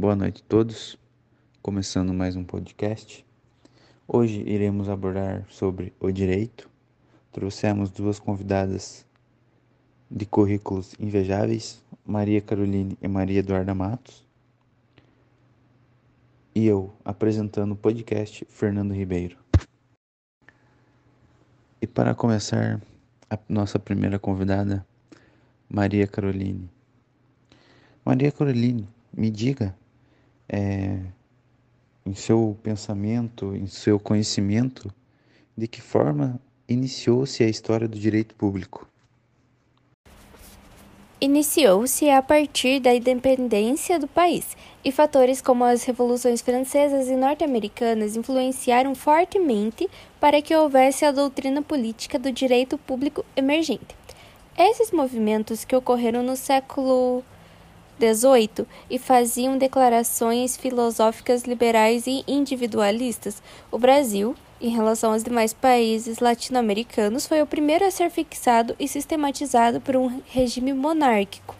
Boa noite a todos. Começando mais um podcast. Hoje iremos abordar sobre o direito. Trouxemos duas convidadas de currículos invejáveis, Maria Caroline e Maria Eduarda Matos. E eu apresentando o podcast Fernando Ribeiro. E para começar, a nossa primeira convidada, Maria Caroline. Maria Caroline, me diga, é, em seu pensamento, em seu conhecimento, de que forma iniciou-se a história do direito público? Iniciou-se a partir da independência do país, e fatores como as revoluções francesas e norte-americanas influenciaram fortemente para que houvesse a doutrina política do direito público emergente. Esses movimentos que ocorreram no século XVIII e faziam declarações filosóficas liberais e individualistas, o Brasil, em relação aos demais países latino-americanos, foi o primeiro a ser fixado e sistematizado por um regime monárquico.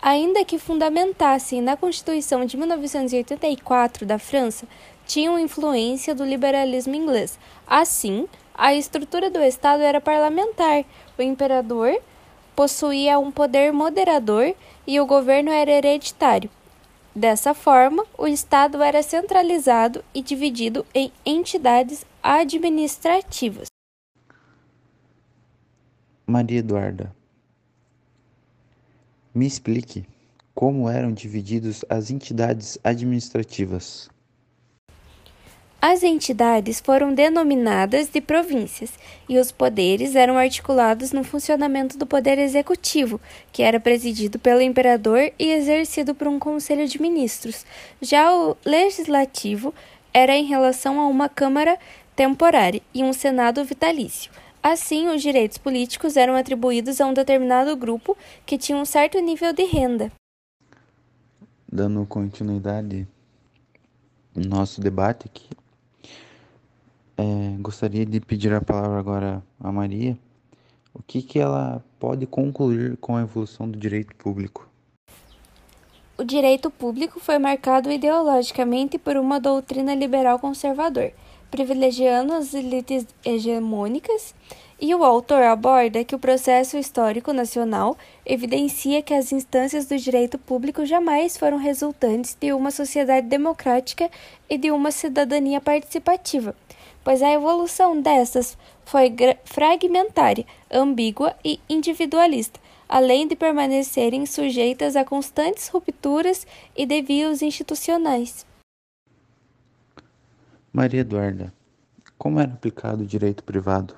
Ainda que fundamentassem na Constituição de 1984 da França, tinham influência do liberalismo inglês. Assim, a estrutura do Estado era parlamentar. O imperador possuía um poder moderador e o governo era hereditário. Dessa forma, o Estado era centralizado e dividido em entidades administrativas. Maria Eduarda, me explique como eram divididos as entidades administrativas. As entidades foram denominadas de províncias e os poderes eram articulados no funcionamento do poder executivo, que era presidido pelo imperador e exercido por um conselho de ministros. Já o legislativo era em relação a uma Câmara temporária e um Senado vitalício. Assim, os direitos políticos eram atribuídos a um determinado grupo que tinha um certo nível de renda. Dando continuidade no nosso debate aqui, é, gostaria de pedir a palavra agora a Maria. O que, que ela pode concluir com a evolução do direito público? O direito público foi marcado ideologicamente por uma doutrina liberal conservador, privilegiando as elites hegemônicas, e o autor aborda que o processo histórico nacional evidencia que as instâncias do direito público jamais foram resultantes de uma sociedade democrática e de uma cidadania participativa pois a evolução destas foi fragmentária, ambígua e individualista, além de permanecerem sujeitas a constantes rupturas e desvios institucionais. Maria Eduarda, como era aplicado o direito privado?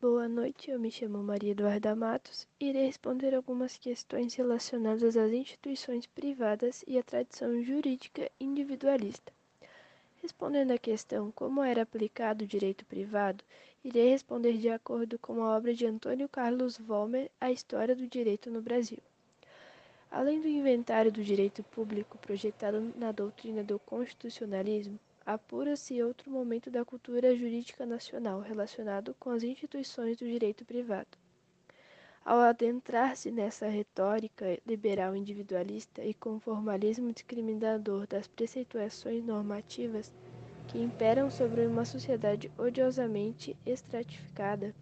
Boa noite, eu me chamo Maria Eduarda Matos e irei responder algumas questões relacionadas às instituições privadas e à tradição jurídica individualista. Respondendo à questão como era aplicado o direito privado, irei responder de acordo com a obra de Antônio Carlos Vollmer, A História do Direito no Brasil. Além do inventário do direito público projetado na doutrina do constitucionalismo, apura-se outro momento da cultura jurídica nacional relacionado com as instituições do direito privado. Ao adentrar-se nessa retórica liberal individualista e com o formalismo discriminador das preceituações normativas que imperam sobre uma sociedade odiosamente estratificada,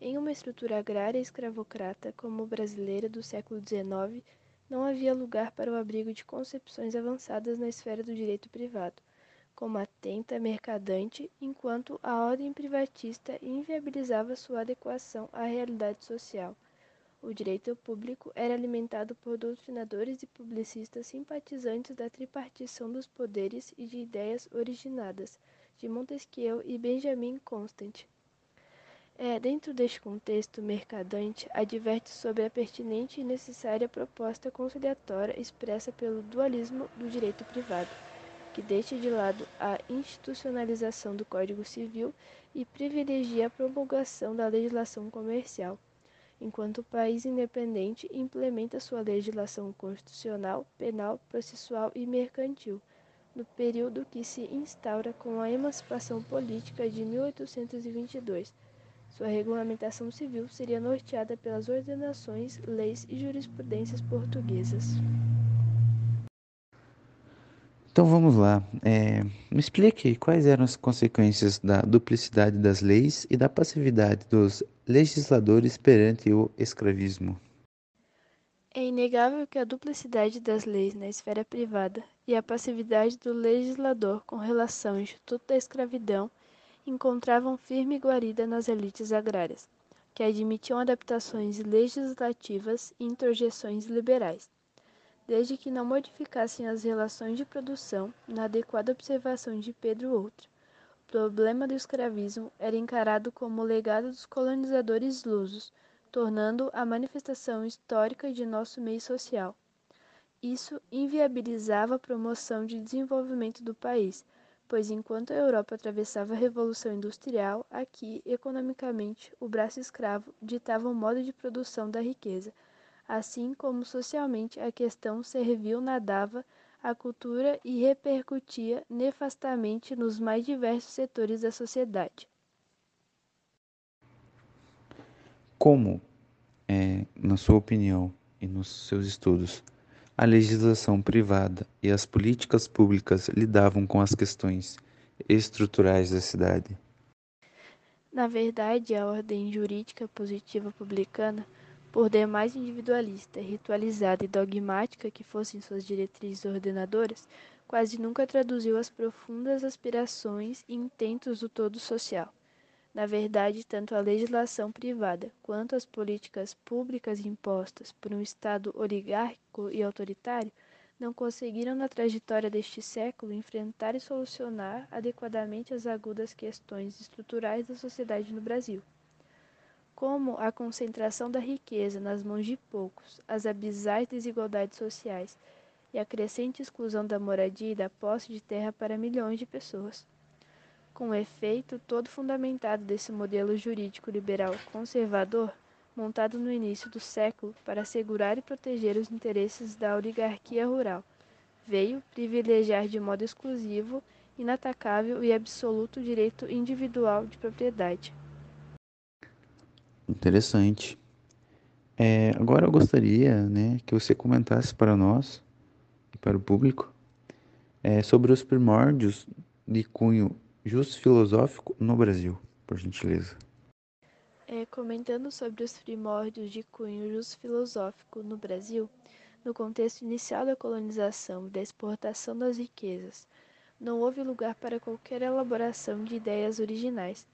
em uma estrutura agrária escravocrata como a brasileira do século XIX, não havia lugar para o abrigo de concepções avançadas na esfera do direito privado como atenta mercadante, enquanto a ordem privatista inviabilizava sua adequação à realidade social. O direito público era alimentado por doutrinadores e publicistas simpatizantes da tripartição dos poderes e de ideias originadas de Montesquieu e Benjamin Constant. É, dentro deste contexto mercadante, adverte sobre a pertinente e necessária proposta conciliatória expressa pelo dualismo do direito privado que deixa de lado a institucionalização do Código Civil e privilegia a promulgação da legislação comercial, enquanto o país independente implementa sua legislação constitucional, penal, processual e mercantil, no período que se instaura com a emancipação política de 1822, Sua regulamentação civil seria norteada pelas ordenações, leis e jurisprudências portuguesas. Então vamos lá. É, me explique quais eram as consequências da duplicidade das leis e da passividade dos legisladores perante o escravismo. É inegável que a duplicidade das leis na esfera privada e a passividade do legislador com relação ao Instituto da Escravidão encontravam firme guarida nas elites agrárias, que admitiam adaptações legislativas e introjeções liberais, desde que não modificassem as relações de produção na adequada observação de Pedro II. O problema do escravismo era encarado como legado dos colonizadores lusos, tornando a manifestação histórica de nosso meio social. Isso inviabilizava a promoção de desenvolvimento do país, pois enquanto a Europa atravessava a Revolução Industrial, aqui, economicamente, o braço escravo ditava o modo de produção da riqueza, assim como socialmente a questão servil nadava a cultura e repercutia nefastamente nos mais diversos setores da sociedade. Como, é, na sua opinião e nos seus estudos, a legislação privada e as políticas públicas lidavam com as questões estruturais da cidade. Na verdade, a ordem jurídica positiva publicana, por demais individualista, ritualizada e dogmática que fossem suas diretrizes ordenadoras, quase nunca traduziu as profundas aspirações e intentos do todo social. Na verdade, tanto a legislação privada quanto as políticas públicas impostas por um Estado oligárquico e autoritário não conseguiram na trajetória deste século enfrentar e solucionar adequadamente as agudas questões estruturais da sociedade no Brasil. Como a concentração da riqueza nas mãos de poucos, as abissais desigualdades sociais e a crescente exclusão da moradia e da posse de terra para milhões de pessoas. Com efeito, todo fundamentado desse modelo jurídico liberal conservador, montado no início do século para assegurar e proteger os interesses da oligarquia rural, veio privilegiar de modo exclusivo, inatacável e absoluto direito individual de propriedade. Interessante. É, agora eu gostaria né, que você comentasse para nós e para o público é, sobre os primórdios de cunho Justo filosófico no Brasil, por gentileza. É, comentando sobre os primórdios de cunho justo filosófico no Brasil, no contexto inicial da colonização e da exportação das riquezas, não houve lugar para qualquer elaboração de ideias originais,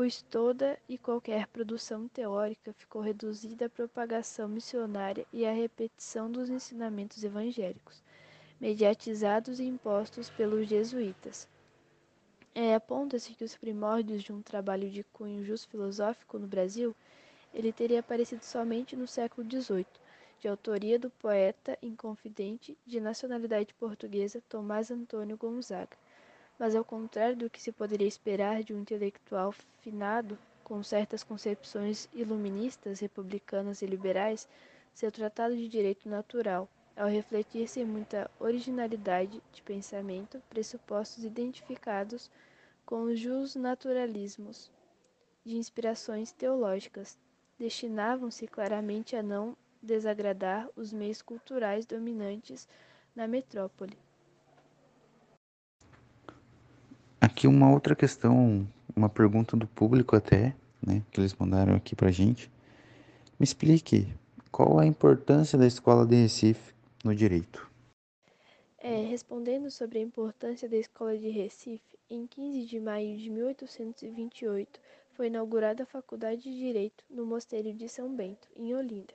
pois toda e qualquer produção teórica ficou reduzida à propagação missionária e à repetição dos ensinamentos evangélicos, mediatizados e impostos pelos jesuítas. É, Aponta-se que os primórdios de um trabalho de cunho justo-filosófico no Brasil, ele teria aparecido somente no século XVIII, de autoria do poeta inconfidente de nacionalidade portuguesa Tomás Antônio Gonzaga. Mas ao contrário do que se poderia esperar de um intelectual finado, com certas concepções iluministas, republicanas e liberais, seu tratado de direito natural, ao refletir sem muita originalidade de pensamento pressupostos identificados com os justnaturalismos de inspirações teológicas, destinavam-se claramente a não desagradar os meios culturais dominantes na metrópole. Aqui uma outra questão, uma pergunta do público até, né, que eles mandaram aqui pra gente. Me explique qual a importância da escola de Recife no direito. É, respondendo sobre a importância da Escola de Recife, em 15 de maio de 1828 foi inaugurada a Faculdade de Direito no Mosteiro de São Bento, em Olinda.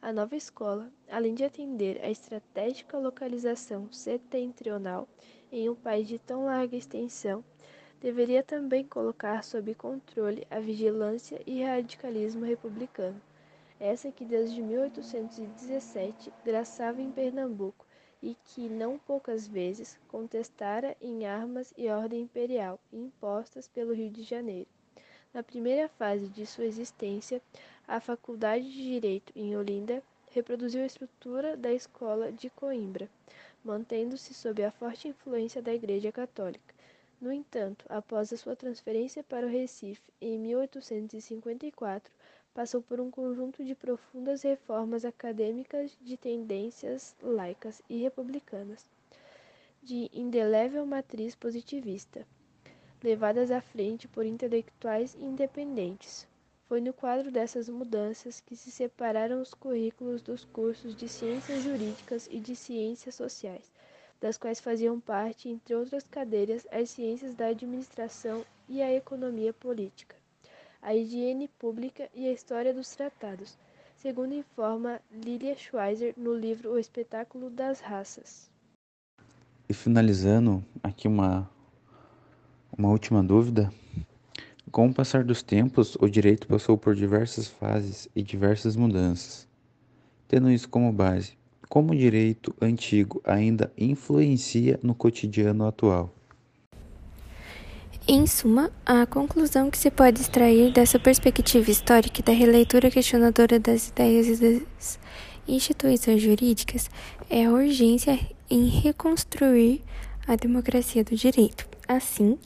A nova escola, além de atender à estratégica localização setentrional em um país de tão larga extensão, deveria também colocar sob controle a vigilância e radicalismo republicano essa que desde 1817 graçava em Pernambuco e que não poucas vezes contestara em armas e ordem imperial impostas pelo Rio de Janeiro. Na primeira fase de sua existência, a Faculdade de Direito em Olinda reproduziu a estrutura da Escola de Coimbra, mantendo-se sob a forte influência da Igreja Católica. No entanto, após a sua transferência para o Recife em 1854, passou por um conjunto de profundas reformas acadêmicas de tendências laicas e republicanas, de indelével matriz positivista, levadas à frente por intelectuais independentes. Foi no quadro dessas mudanças que se separaram os currículos dos cursos de Ciências Jurídicas e de Ciências Sociais, das quais faziam parte, entre outras cadeiras, as Ciências da Administração e a Economia Política a higiene pública e a história dos tratados, segundo informa Lilia Schweizer no livro O Espetáculo das Raças. E finalizando, aqui uma, uma última dúvida. Com o passar dos tempos, o direito passou por diversas fases e diversas mudanças. Tendo isso como base, como o direito antigo ainda influencia no cotidiano atual? Em suma, a conclusão que se pode extrair dessa perspectiva histórica e da releitura questionadora das ideias e das instituições jurídicas é a urgência em reconstruir a democracia do direito. Assim,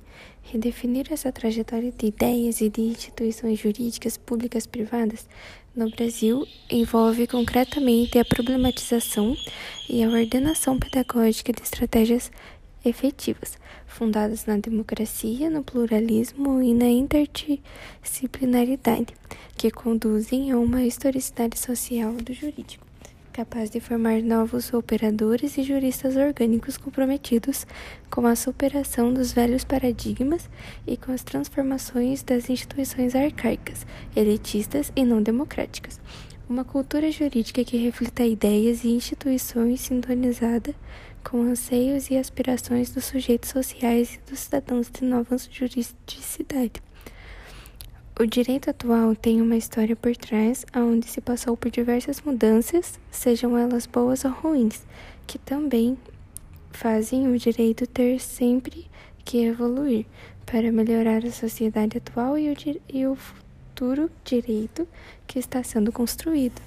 redefinir essa trajetória de ideias e de instituições jurídicas públicas privadas no Brasil envolve concretamente a problematização e a ordenação pedagógica de estratégias efetivas, fundadas na democracia, no pluralismo e na interdisciplinaridade, que conduzem a uma historicidade social do jurídico, capaz de formar novos operadores e juristas orgânicos comprometidos com a superação dos velhos paradigmas e com as transformações das instituições arcaicas, elitistas e não democráticas. Uma cultura jurídica que reflita ideias e instituições sintonizada com anseios e aspirações dos sujeitos sociais e dos cidadãos de nova juridicidade. O direito atual tem uma história por trás, onde se passou por diversas mudanças, sejam elas boas ou ruins, que também fazem o direito ter sempre que evoluir para melhorar a sociedade atual e o, e o futuro direito que está sendo construído.